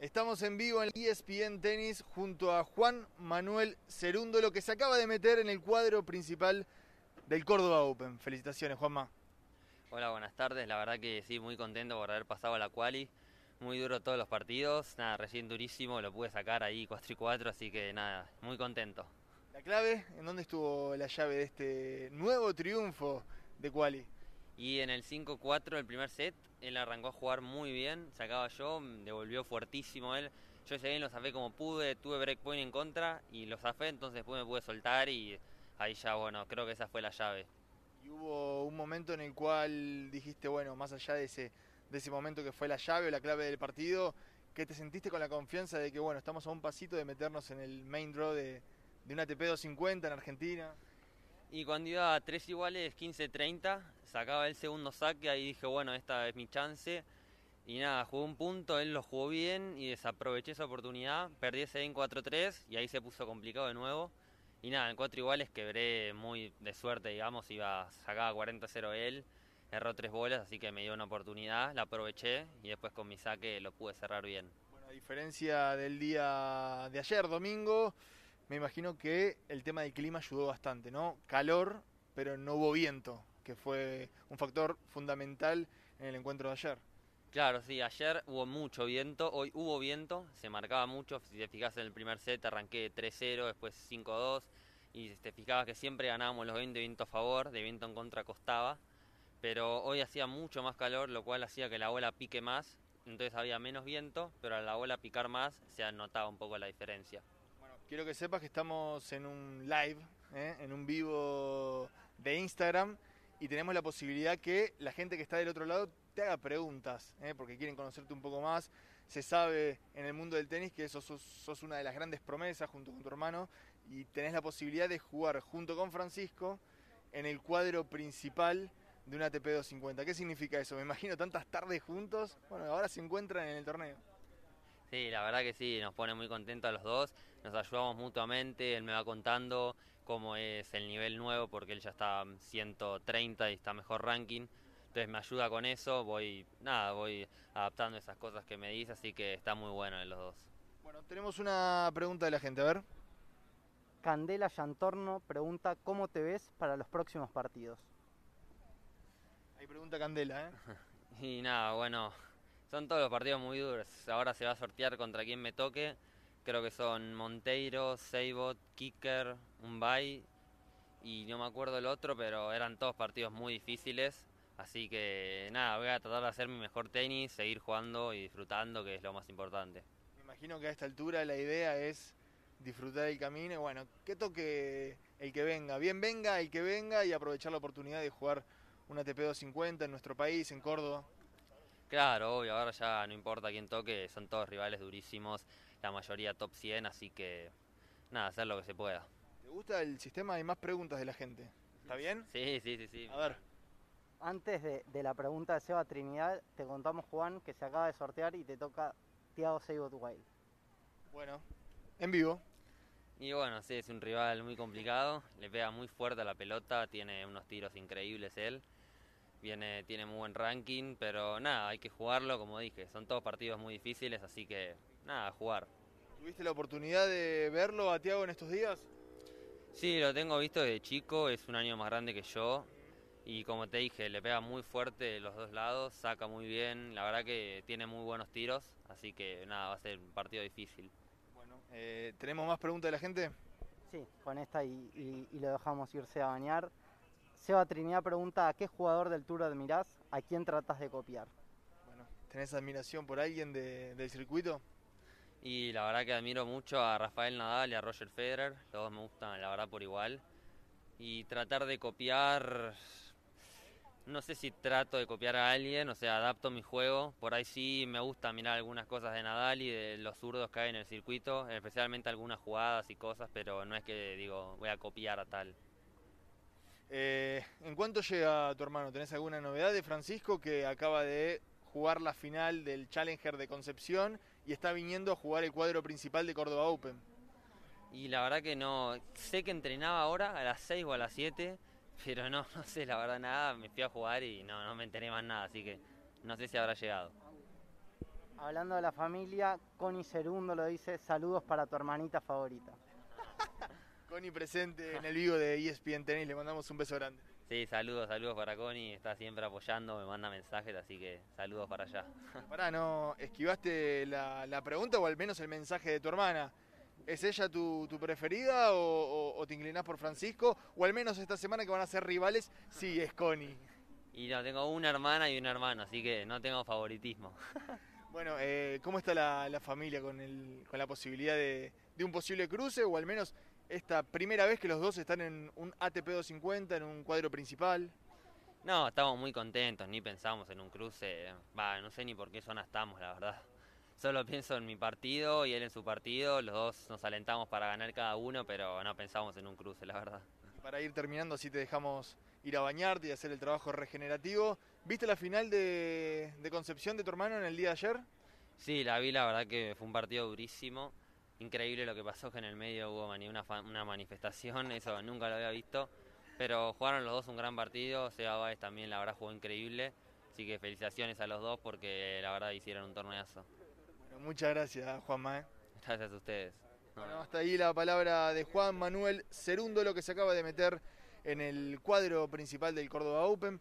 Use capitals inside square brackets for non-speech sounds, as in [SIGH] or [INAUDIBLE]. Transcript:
Estamos en vivo en ESPN Tenis junto a Juan Manuel Cerundo, lo que se acaba de meter en el cuadro principal del Córdoba Open. Felicitaciones, Juanma. Hola, buenas tardes. La verdad que sí, muy contento por haber pasado a la quali. Muy duro todos los partidos. Nada, recién durísimo. Lo pude sacar ahí 4 y 4, así que nada, muy contento. La clave, ¿en dónde estuvo la llave de este nuevo triunfo de quali? Y en el 5-4 el primer set, él arrancó a jugar muy bien, sacaba yo, devolvió fuertísimo él. Yo ese bien lo zafé como pude, tuve breakpoint en contra y lo zafé, entonces después me pude soltar y ahí ya, bueno, creo que esa fue la llave. ¿Y hubo un momento en el cual dijiste, bueno, más allá de ese, ese momento que fue la llave o la clave del partido, que te sentiste con la confianza de que, bueno, estamos a un pasito de meternos en el main draw de, de una ATP 250 en Argentina? Y cuando iba a tres iguales, 15-30, sacaba el segundo saque, ahí dije, bueno, esta es mi chance. Y nada, jugué un punto, él lo jugó bien y desaproveché esa oportunidad. Perdí ese en 4-3 y ahí se puso complicado de nuevo. Y nada, en cuatro iguales quebré muy de suerte, digamos, iba sacaba 40-0 él, erró tres bolas, así que me dio una oportunidad, la aproveché y después con mi saque lo pude cerrar bien. Bueno, a diferencia del día de ayer, domingo, me imagino que el tema del clima ayudó bastante, ¿no? Calor, pero no hubo viento, que fue un factor fundamental en el encuentro de ayer. Claro, sí, ayer hubo mucho viento, hoy hubo viento, se marcaba mucho, si te fijas en el primer set arranqué 3-0, después 5-2, y te fijabas que siempre ganábamos los 20 viento a favor, de viento en contra costaba, pero hoy hacía mucho más calor, lo cual hacía que la bola pique más, entonces había menos viento, pero al la bola picar más se notaba un poco la diferencia. Quiero que sepas que estamos en un live, ¿eh? en un vivo de Instagram y tenemos la posibilidad que la gente que está del otro lado te haga preguntas, ¿eh? porque quieren conocerte un poco más. Se sabe en el mundo del tenis que sos, sos, una de las grandes promesas junto con tu hermano y tenés la posibilidad de jugar junto con Francisco en el cuadro principal de una ATP 250. ¿Qué significa eso? Me imagino tantas tardes juntos. Bueno, ahora se encuentran en el torneo. Sí, la verdad que sí, nos pone muy contentos a los dos, nos ayudamos mutuamente, él me va contando cómo es el nivel nuevo porque él ya está 130 y está mejor ranking, entonces me ayuda con eso, voy, nada, voy adaptando esas cosas que me dice, así que está muy bueno en los dos. Bueno, tenemos una pregunta de la gente, a ver. Candela Yantorno pregunta cómo te ves para los próximos partidos. Pregunta Candela, ¿eh? [LAUGHS] y nada, bueno, son todos los partidos muy duros. Ahora se va a sortear contra quien me toque. Creo que son Monteiro, Seibot, Kicker, Umbay y no me acuerdo el otro, pero eran todos partidos muy difíciles. Así que nada, voy a tratar de hacer mi mejor tenis, seguir jugando y disfrutando, que es lo más importante. Me imagino que a esta altura la idea es disfrutar el camino y bueno, que toque el que venga. Bien venga el que venga y aprovechar la oportunidad de jugar una ATP 250 en nuestro país, en Córdoba. Claro, obvio, ahora ya no importa quién toque, son todos rivales durísimos, la mayoría top 100, así que nada, hacer lo que se pueda. ¿Te gusta el sistema? Hay más preguntas de la gente. ¿Está bien? Sí, sí, sí, sí. A ver. Antes de, la pregunta de Seba Trinidad, te contamos, Juan, que se acaba de sortear y te toca Thiago Seibot Wild. Bueno, en vivo. Y bueno, sí, es un rival muy complicado, le pega muy fuerte a la pelota, tiene unos tiros increíbles él viene, tiene muy buen ranking, pero nada, hay que jugarlo, como dije, son todos partidos muy difíciles, así que nada, jugar. ¿Tuviste la oportunidad de verlo a Tiago en estos días? Sí, lo tengo visto de chico, es un año más grande que yo y como te dije, le pega muy fuerte de los dos lados, saca muy bien, la verdad que tiene muy buenos tiros, así que nada, va a ser un partido difícil. Bueno, eh, ¿tenemos más preguntas de la gente? Sí, con esta y lo dejamos irse a bañar. Seba Trinidad pregunta, ¿a qué jugador del Tour admirás? ¿A quién tratas de copiar? Bueno, ¿tenés admiración por alguien del circuito? Y la verdad que admiro mucho a Rafael Nadal y a Roger Federer, los dos me gustan la verdad por igual. Y tratar de copiar, no sé si trato de copiar a alguien, o sea, adapto mi juego. Por ahí sí me gusta mirar algunas cosas de Nadal y de los zurdos que hay en el circuito, especialmente algunas jugadas y cosas, pero no es que digo voy a copiar a tal. Eh, ¿En cuánto llega tu hermano? ¿Tenés alguna novedad de Francisco que acaba de jugar la final del Challenger de Concepción y está viniendo a jugar el cuadro principal de Córdoba Open. Y la verdad que no, sé que entrenaba ahora a las 6 o a las 7, pero no, no sé la verdad nada, me fui a jugar y no, no me enteré más nada, así que no sé si habrá llegado. Hablando de la familia, Connie Cerundo lo dice, saludos para tu hermanita favorita. Connie presente en el vivo de ESPN Tennis, le mandamos un beso grande. Sí, saludos, saludos para Connie, está siempre apoyando, me manda mensajes, así que saludos para allá. [LAUGHS] Pará, ¿no esquivaste la, la pregunta o al menos el mensaje de tu hermana? ¿Es ella tu, tu preferida o, o- o te inclinás por Francisco? O al menos esta semana que van a ser rivales, sí, es Connie. Y no, tengo una hermana y un hermano, así que no tengo favoritismo. [LAUGHS] Bueno, eh, ¿cómo está la, la familia con, el, con la posibilidad de, de un posible cruce o al menos esta primera vez que los dos están en un ATP 250, en un cuadro principal? No, estamos muy contentos, ni pensamos en un cruce. Va, no sé ni por qué zona estamos, la verdad. [LAUGHS] Solo pienso en mi partido y él en su partido. Los dos nos alentamos para ganar cada uno, pero no pensamos en un cruce, la verdad. Para ir terminando, así te dejamos ir a bañarte y hacer el trabajo regenerativo. ¿Viste la final de, de Concepción de tu hermano en el día de ayer? Sí, la vi, la verdad que fue un partido durísimo. Increíble lo que pasó, que en el medio hubo una, una manifestación, eso nunca lo había visto. Pero jugaron los dos un gran partido, Seba Báez también la verdad jugó increíble. Así que felicitaciones a los dos porque la verdad hicieron un torneazo. Bueno, muchas gracias, Juanma. ¿eh? Gracias a ustedes. Bueno, hasta ahí la palabra de Juan Manuel Cerundo, lo que se acaba de meter en el cuadro principal del Córdoba Open.